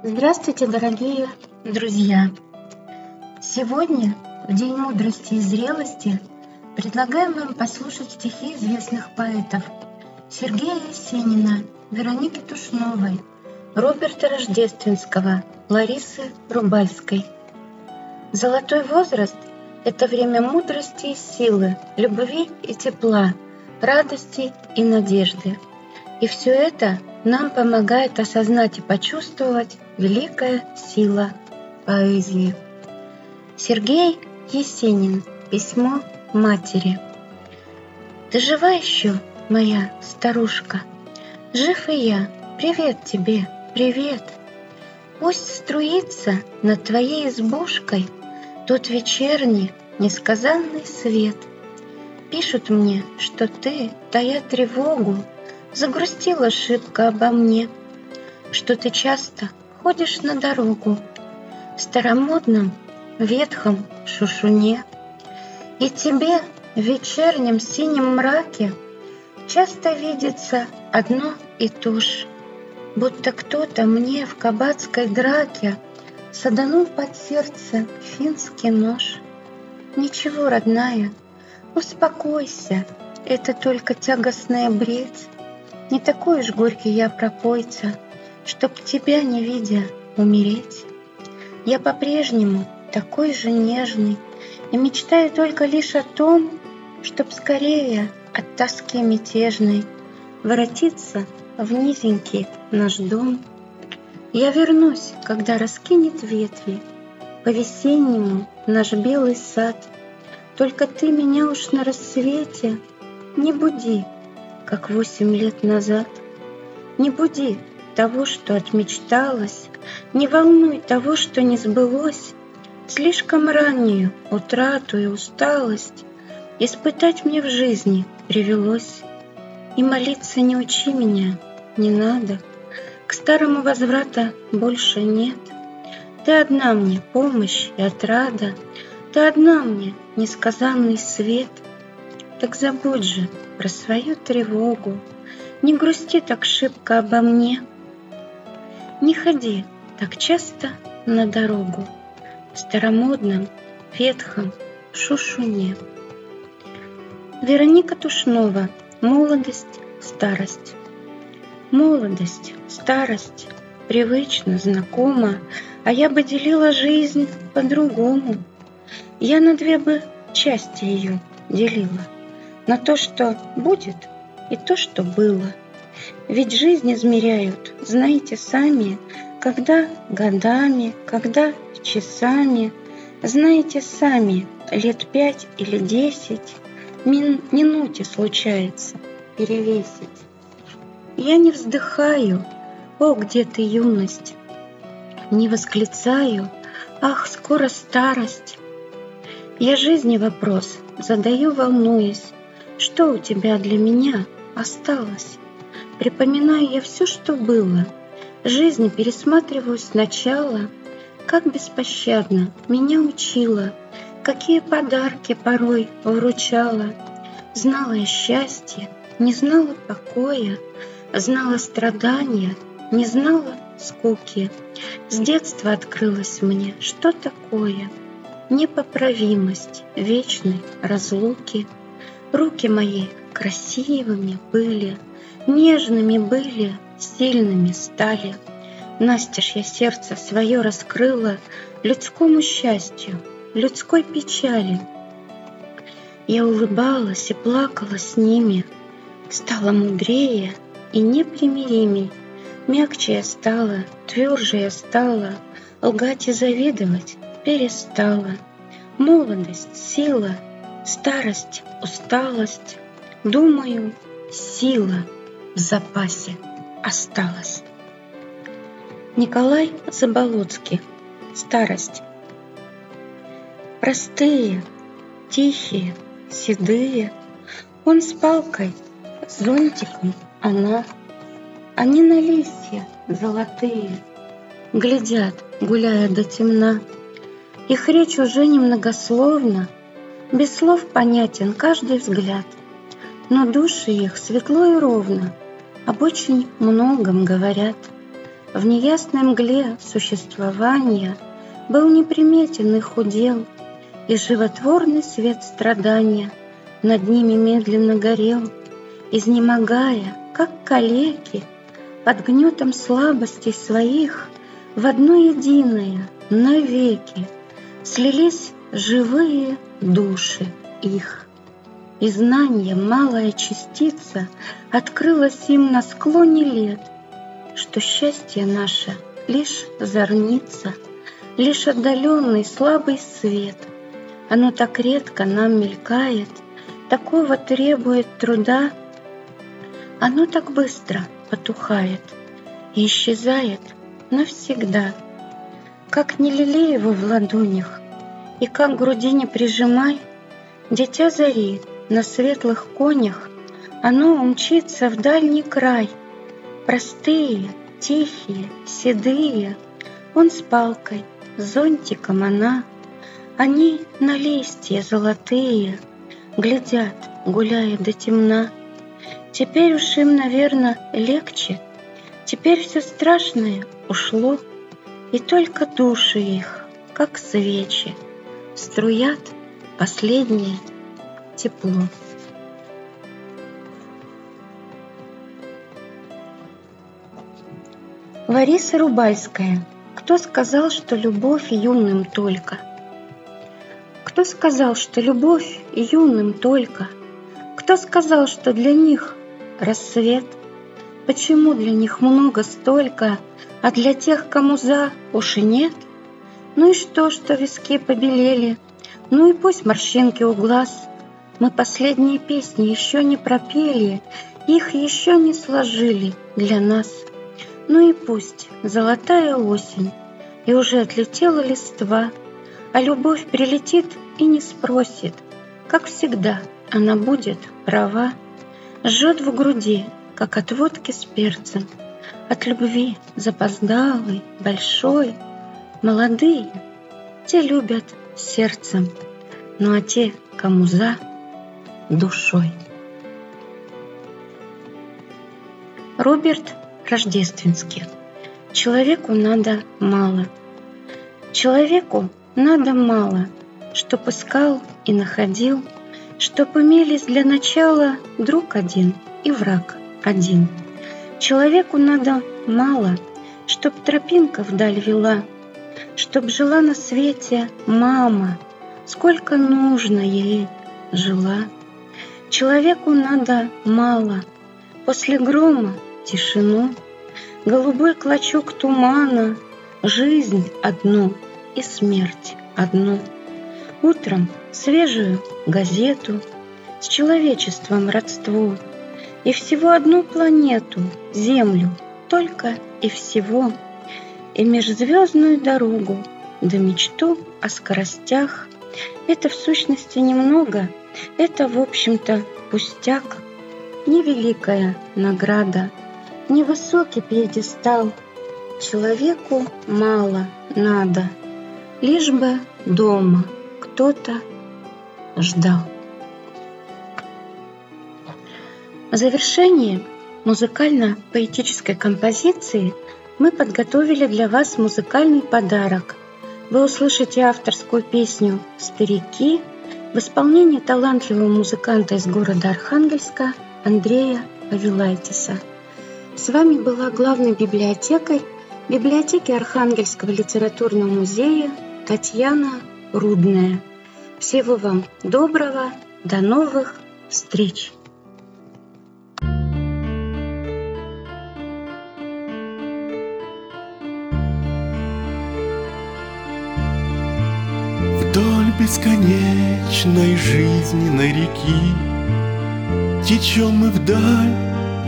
Здравствуйте, дорогие друзья! Сегодня, в День мудрости и зрелости, предлагаем вам послушать стихи известных поэтов Сергея Есенина, Вероники Тушновой, Роберта Рождественского, Ларисы Рубальской. Золотой возраст – это время мудрости и силы, любви и тепла, радости и надежды. И все это нам помогает осознать и почувствовать великая сила поэзии. Сергей Есенин. Письмо матери. Ты жива еще, моя старушка? Жив и я. Привет тебе, привет. Пусть струится над твоей избушкой Тот вечерний, несказанный свет. Пишут мне, что ты, тая тревогу, Загрустила шибко обо мне, Что ты часто ходишь на дорогу В старомодном ветхом шушуне. И тебе в вечернем синем мраке Часто видится одно и то же, Будто кто-то мне в кабацкой драке Саданул под сердце финский нож. Ничего, родная, успокойся, Это только тягостная бредь. Не такой уж горький я пропойца, Чтоб тебя, не видя, умереть. Я по-прежнему такой же нежный И мечтаю только лишь о том, Чтоб скорее от тоски мятежной Воротиться в низенький наш дом. Я вернусь, когда раскинет ветви По-весеннему наш белый сад. Только ты меня уж на рассвете Не буди, как восемь лет назад. Не буди того, что отмечталось, Не волнуй того, что не сбылось, Слишком раннюю утрату и усталость Испытать мне в жизни привелось. И молиться не учи меня, не надо, К старому возврата больше нет. Ты одна мне помощь и отрада, Ты одна мне несказанный свет. Так забудь же про свою тревогу, Не грусти так шибко обо мне, Не ходи так часто на дорогу В старомодном ветхом шушуне. Вероника Тушнова Молодость, старость. Молодость, старость, привычно, знакома, А я бы делила жизнь по-другому. Я на две бы части ее делила, На то, что будет, и то, что было. Ведь жизнь измеряют, знаете сами, Когда годами, когда часами, Знаете сами, лет пять или десять — мин минуте случается перевесить. Я не вздыхаю, о, где ты, юность, Не восклицаю, ах, скоро старость. Я жизни вопрос задаю, волнуясь, Что у тебя для меня осталось? Припоминаю я все, что было, Жизнь пересматриваю сначала, Как беспощадно меня учила — какие подарки порой вручала. Знала я счастье, не знала покоя, знала страдания, не знала скуки. С детства открылось мне, что такое непоправимость вечной разлуки. Руки мои красивыми были, нежными были, сильными стали. Настежь я сердце свое раскрыла людскому счастью, людской печали. Я улыбалась и плакала с ними, Стала мудрее и непримиримей, Мягче я стала, тверже я стала, Лгать и завидовать перестала. Молодость, сила, старость, усталость, Думаю, сила в запасе осталась. Николай Заболоцкий. Старость. Простые, тихие, седые. Он с палкой, зонтиком, она. Они на листья золотые Глядят, гуляя до темна. Их речь уже немногословна, Без слов понятен каждый взгляд. Но души их светло и ровно Об очень многом говорят. В неясной мгле существования Был неприметен их удел, И животворный свет страдания Над ними медленно горел, Изнемогая, как калеки, Под гнетом слабостей своих В одно единое навеки Слились живые души их. И знание, малая частица, Открылась им на склоне лет — что счастье наше лишь зорница, Лишь отдаленный слабый свет. Оно так редко нам мелькает, Такого требует труда, Оно так быстро потухает И исчезает навсегда. Как не лелей его в ладонях, И как груди не прижимай, Дитя зари на светлых конях, Оно умчится в дальний край — Простые, тихие, седые, Он с палкой, зонтиком она, Они на листья золотые Глядят, гуляя до темна. Теперь уж им, наверное, легче, Теперь все страшное ушло, И только души их, как свечи, Струят последнее тепло. Лариса Рубальская. Кто сказал, что любовь юным только? Кто сказал, что любовь юным только? Кто сказал, что для них рассвет? Почему для них много столько, а для тех, кому за, уж и нет? Ну и что, что виски побелели? Ну и пусть морщинки у глаз. Мы последние песни еще не пропели, их еще не сложили для нас. Ну и пусть золотая осень, И уже отлетела листва, А любовь прилетит и не спросит, Как всегда она будет права. Жжет в груди, как от водки с перцем, От любви запоздалой, большой. Молодые, те любят сердцем, Ну а те, кому за, душой. Роберт рождественских. Человеку надо мало. Человеку надо мало, чтоб искал и находил, чтоб имелись для начала друг один и враг один. Человеку надо мало, чтоб тропинка вдаль вела, чтоб жила на свете мама, сколько нужно ей жила. Человеку надо мало, после грома тишину, Голубой клочок тумана, Жизнь одну и смерть одну. Утром свежую газету С человечеством родство И всего одну планету, Землю, только и всего, И межзвездную дорогу, Да мечту о скоростях. Это в сущности немного, Это, в общем-то, пустяк, Невеликая награда — невысокий пьедестал. Человеку мало надо, лишь бы дома кто-то ждал. В завершение музыкально-поэтической композиции мы подготовили для вас музыкальный подарок. Вы услышите авторскую песню «Старики» в исполнении талантливого музыканта из города Архангельска Андрея Павелайтиса – с вами была главный библиотекарь библиотеки Архангельского литературного музея Татьяна Рудная. Всего вам доброго, до новых встреч! Бесконечной жизненной реки. Течем мы вдаль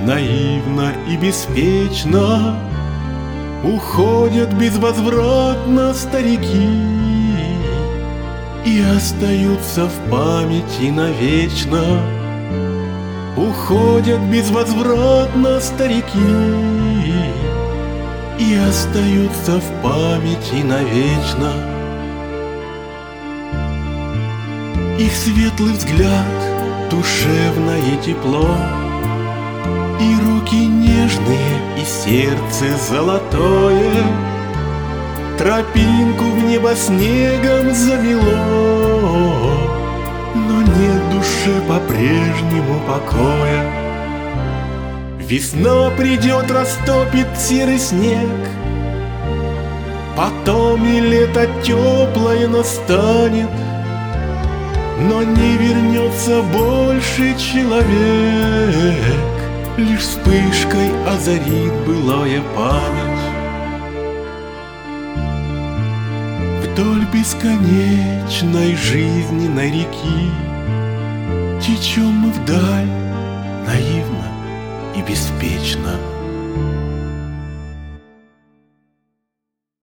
наивно и беспечно Уходят безвозвратно старики. И остаются в памяти навечно Уходят безвозвратно старики. И остаются в памяти навечно Их светлый взгляд, душевное тепло. И руки нежные, и сердце золотое. Тропинку в небо снегом замело Но нет душе по-прежнему покоя. Весна придет, растопит серый снег. Потом и лето теплое настанет Но не вернется больше человек. Лишь вспышкой озарит былая память. Вдоль бесконечной жизненной реки Течем мы вдаль наивно и беспечно